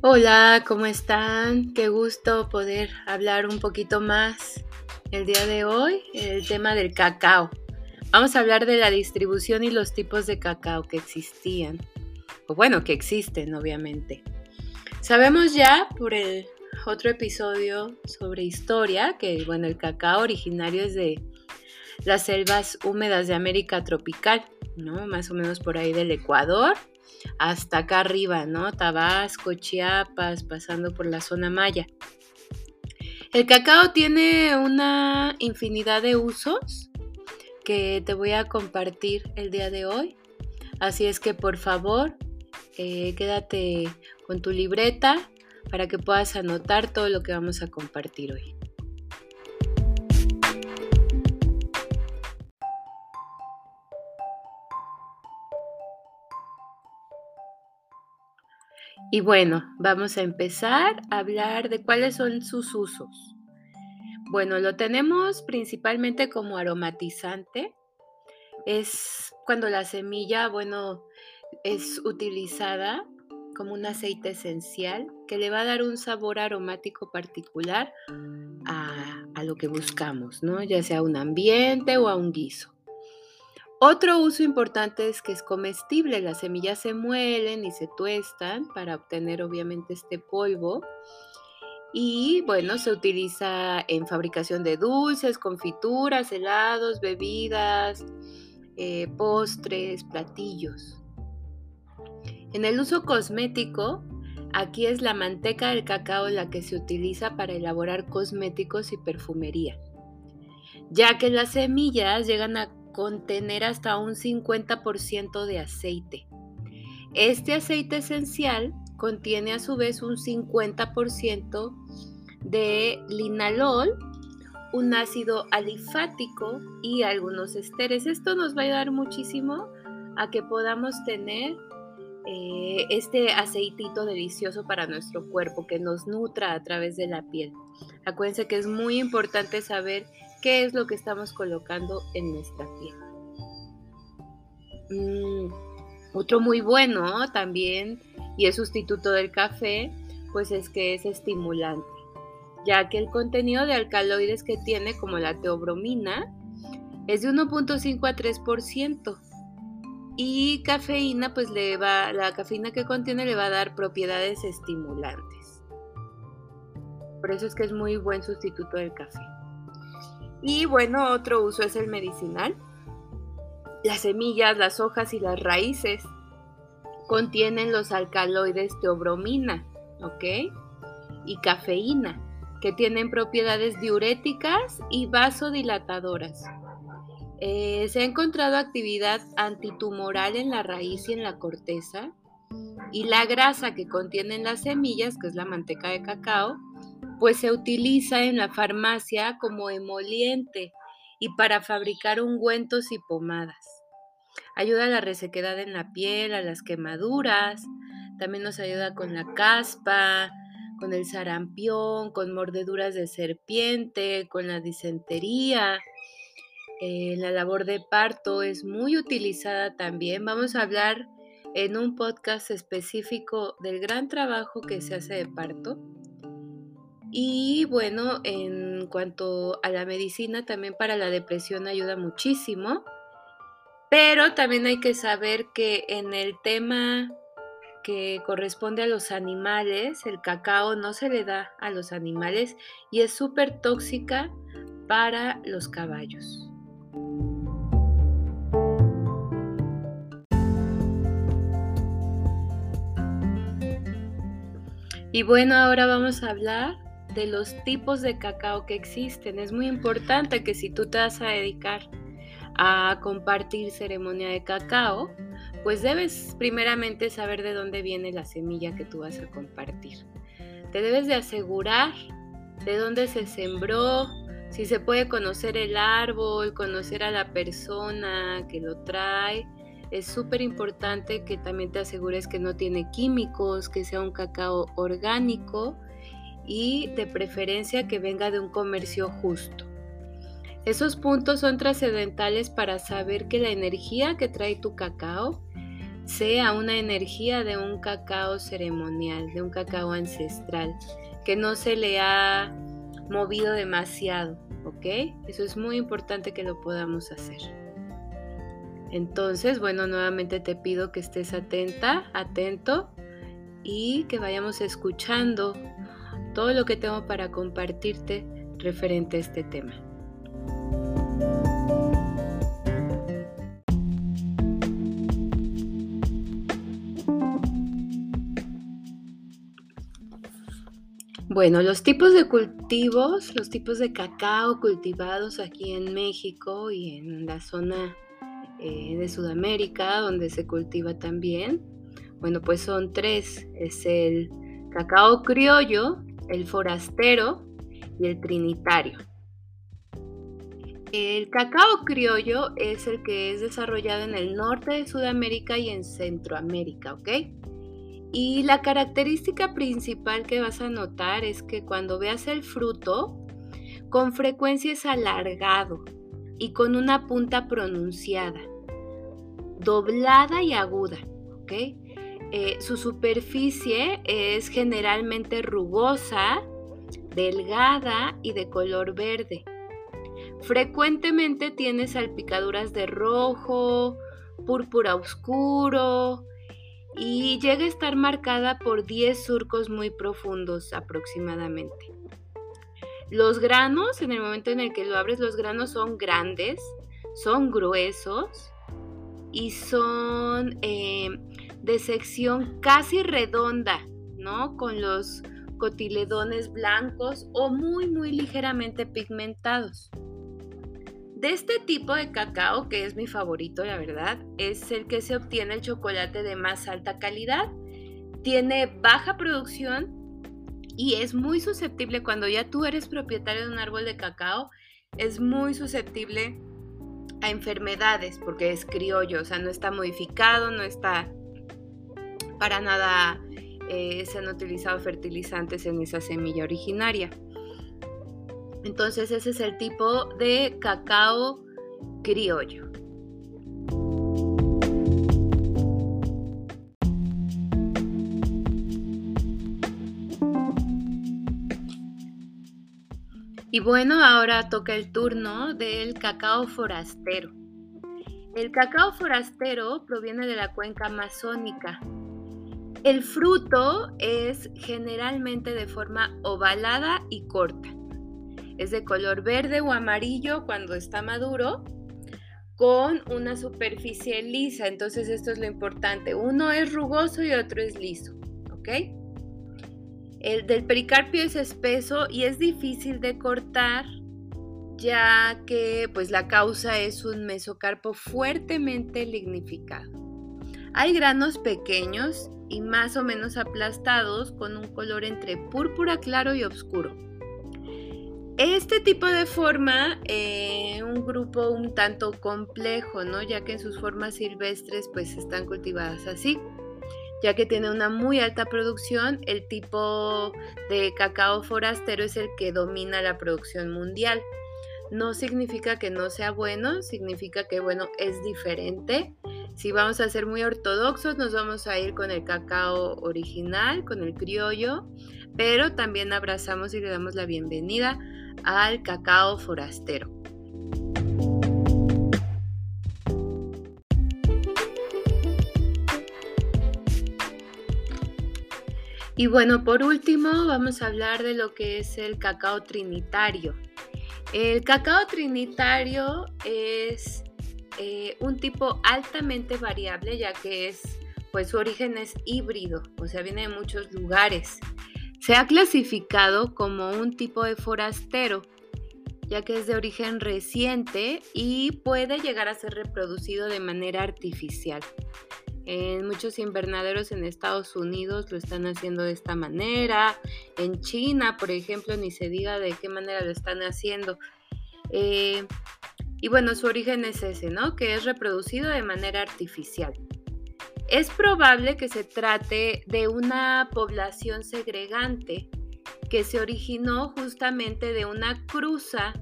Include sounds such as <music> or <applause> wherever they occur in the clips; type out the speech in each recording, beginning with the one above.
Hola, ¿cómo están? Qué gusto poder hablar un poquito más el día de hoy, el tema del cacao. Vamos a hablar de la distribución y los tipos de cacao que existían, o bueno, que existen, obviamente. Sabemos ya por el otro episodio sobre historia que, bueno, el cacao originario es de las selvas húmedas de América tropical, ¿no? Más o menos por ahí del Ecuador hasta acá arriba, ¿no? Tabasco, Chiapas, pasando por la zona maya. El cacao tiene una infinidad de usos que te voy a compartir el día de hoy. Así es que por favor, eh, quédate con tu libreta para que puedas anotar todo lo que vamos a compartir hoy. Y bueno, vamos a empezar a hablar de cuáles son sus usos. Bueno, lo tenemos principalmente como aromatizante. Es cuando la semilla, bueno, es utilizada como un aceite esencial que le va a dar un sabor aromático particular a, lo que buscamos, ¿no? Ya sea a un ambiente o a un guiso. Otro uso importante es que es comestible. Las semillas se muelen y se tuestan para obtener obviamente este polvo. Y bueno, se utiliza en fabricación de dulces, confituras, helados, bebidas, eh, postres, platillos. En el uso cosmético, aquí es la manteca del cacao la que se utiliza para elaborar cosméticos y perfumería, ya que las semillas llegan a contener hasta un 50% de aceite. Este aceite esencial contiene a su vez un 50% de linalol, un ácido alifático y algunos esteres. Esto nos va a ayudar muchísimo a que podamos tener eh, este aceitito delicioso para nuestro cuerpo que nos nutra a través de la piel. Acuérdense que es muy importante saber qué es lo que estamos colocando en nuestra piel. Mm, otro muy bueno también, y es sustituto del café, pues es que es estimulante, ya que el contenido de alcaloides que tiene, como la teobromina, es de 1.5 a 3%. Y cafeína, pues le va, la cafeína que contiene le va a dar propiedades estimulantes. Por eso es que es muy buen sustituto del café. Y bueno, otro uso es el medicinal. Las semillas, las hojas y las raíces contienen los alcaloides teobromina, ¿ok? Y cafeína, que tienen propiedades diuréticas y vasodilatadoras. Eh, se ha encontrado actividad antitumoral en la raíz y en la corteza. Y la grasa que contienen las semillas, que es la manteca de cacao, pues se utiliza en la farmacia como emoliente y para fabricar ungüentos y pomadas. Ayuda a la resequedad en la piel, a las quemaduras, también nos ayuda con la caspa, con el sarampión, con mordeduras de serpiente, con la disentería. Eh, la labor de parto es muy utilizada también. Vamos a hablar en un podcast específico del gran trabajo que se hace de parto. Y bueno, en cuanto a la medicina, también para la depresión ayuda muchísimo. Pero también hay que saber que en el tema que corresponde a los animales, el cacao no se le da a los animales y es súper tóxica para los caballos. Y bueno, ahora vamos a hablar de los tipos de cacao que existen. Es muy importante que si tú te vas a dedicar a compartir ceremonia de cacao, pues debes primeramente saber de dónde viene la semilla que tú vas a compartir. Te debes de asegurar de dónde se sembró, si se puede conocer el árbol, conocer a la persona que lo trae. Es súper importante que también te asegures que no tiene químicos, que sea un cacao orgánico y de preferencia que venga de un comercio justo. Esos puntos son trascendentales para saber que la energía que trae tu cacao sea una energía de un cacao ceremonial, de un cacao ancestral, que no se le ha movido demasiado, ¿ok? Eso es muy importante que lo podamos hacer. Entonces, bueno, nuevamente te pido que estés atenta, atento y que vayamos escuchando todo lo que tengo para compartirte referente a este tema. Bueno, los tipos de cultivos, los tipos de cacao cultivados aquí en México y en la zona eh, de Sudamérica donde se cultiva también, bueno, pues son tres. Es el cacao criollo, el forastero y el trinitario. El cacao criollo es el que es desarrollado en el norte de Sudamérica y en Centroamérica, ¿ok? Y la característica principal que vas a notar es que cuando veas el fruto, con frecuencia es alargado y con una punta pronunciada, doblada y aguda, ¿ok? Eh, su superficie es generalmente rugosa, delgada y de color verde. Frecuentemente tiene salpicaduras de rojo, púrpura oscuro y llega a estar marcada por 10 surcos muy profundos aproximadamente. Los granos, en el momento en el que lo abres, los granos son grandes, son gruesos y son eh, de sección casi redonda, ¿no? Con los cotiledones blancos o muy, muy ligeramente pigmentados. De este tipo de cacao, que es mi favorito, la verdad, es el que se obtiene el chocolate de más alta calidad. Tiene baja producción y es muy susceptible cuando ya tú eres propietario de un árbol de cacao, es muy susceptible a enfermedades porque es criollo, o sea, no está modificado, no está para nada eh, se han utilizado fertilizantes en esa semilla originaria. Entonces ese es el tipo de cacao criollo. Y bueno, ahora toca el turno del cacao forastero. El cacao forastero proviene de la cuenca amazónica el fruto es generalmente de forma ovalada y corta. Es de color verde o amarillo cuando está maduro, con una superficie lisa. Entonces esto es lo importante. Uno es rugoso y otro es liso. El del pericarpio es espeso y es difícil de cortar ya que pues la causa es un mesocarpo fuertemente lignificado. Hay granos pequeños y más o menos aplastados con un color entre púrpura claro y oscuro. Este tipo de forma, eh, un grupo un tanto complejo, ¿no? Ya que en sus formas silvestres pues están cultivadas así. Ya que tiene una muy alta producción, el tipo de cacao forastero es el que domina la producción mundial. No significa que no sea bueno, significa que bueno, es diferente si vamos a ser muy ortodoxos, nos vamos a ir con el cacao original, con el criollo, pero también abrazamos y le damos la bienvenida al cacao forastero. Y bueno, por último vamos a hablar de lo que es el cacao trinitario. El cacao trinitario es eh, un tipo altamente variable, ya que es, pues su origen es híbrido, o sea, viene de muchos lugares. Se ha clasificado como un tipo de forastero, ya que es de origen reciente y puede llegar a ser reproducido de manera artificial. En muchos invernaderos en Estados Unidos lo están haciendo de esta manera. En China, por ejemplo, ni se diga de qué manera lo están haciendo. Eh, y bueno, su origen es ese, ¿no? Que es reproducido de manera artificial. Es probable que se trate de una población segregante que se originó justamente de una cruza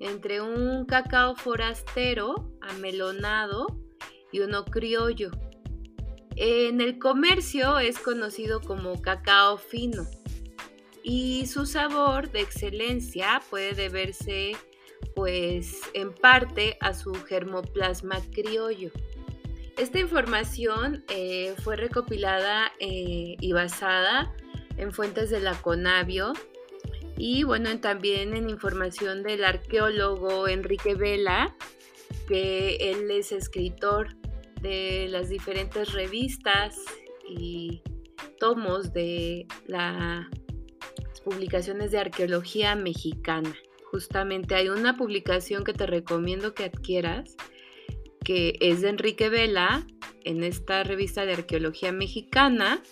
entre un cacao forastero amelonado y uno criollo. En el comercio es conocido como cacao fino y su sabor de excelencia puede deberse pues en parte a su germoplasma criollo. Esta información eh, fue recopilada eh, y basada en fuentes de la Conavio y bueno, también en información del arqueólogo Enrique Vela, que él es escritor de las diferentes revistas y tomos de las publicaciones de arqueología mexicana. Justamente hay una publicación que te recomiendo que adquieras, que es de Enrique Vela, en esta revista de arqueología mexicana,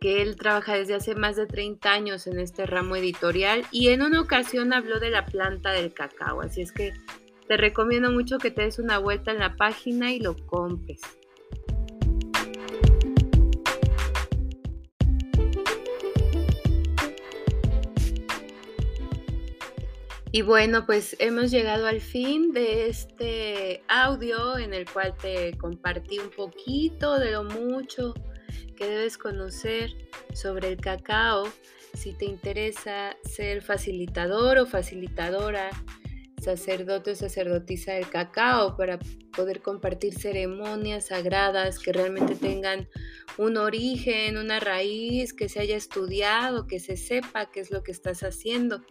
que él trabaja desde hace más de 30 años en este ramo editorial y en una ocasión habló de la planta del cacao, así es que te recomiendo mucho que te des una vuelta en la página y lo compres. Y bueno, pues hemos llegado al fin de este audio en el cual te compartí un poquito de lo mucho que debes conocer sobre el cacao si te interesa ser facilitador o facilitadora, sacerdote o sacerdotisa del cacao para poder compartir ceremonias sagradas que realmente tengan un origen, una raíz, que se haya estudiado, que se sepa qué es lo que estás haciendo.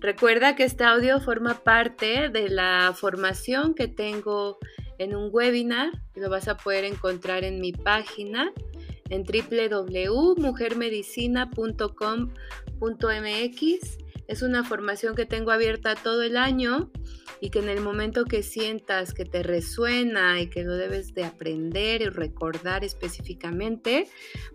Recuerda que este audio forma parte de la formación que tengo en un webinar. Lo vas a poder encontrar en mi página en www.mujermedicina.com.mx. Es una formación que tengo abierta todo el año y que en el momento que sientas que te resuena y que lo debes de aprender y recordar específicamente,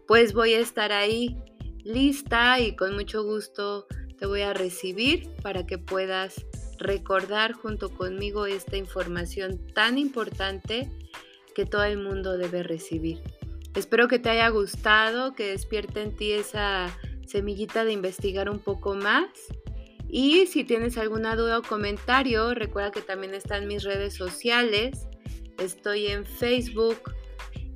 pues voy a estar ahí lista y con mucho gusto te voy a recibir para que puedas recordar junto conmigo esta información tan importante que todo el mundo debe recibir. Espero que te haya gustado, que despierte en ti esa semillita de investigar un poco más. Y si tienes alguna duda o comentario, recuerda que también están mis redes sociales. Estoy en Facebook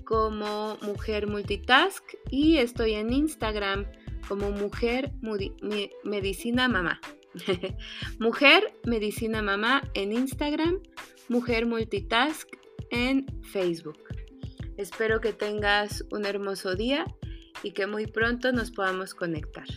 como Mujer Multitask y estoy en Instagram como Mujer Medicina Mamá. <laughs> mujer Medicina Mamá en Instagram, Mujer Multitask en Facebook. Espero que tengas un hermoso día y que muy pronto nos podamos conectar.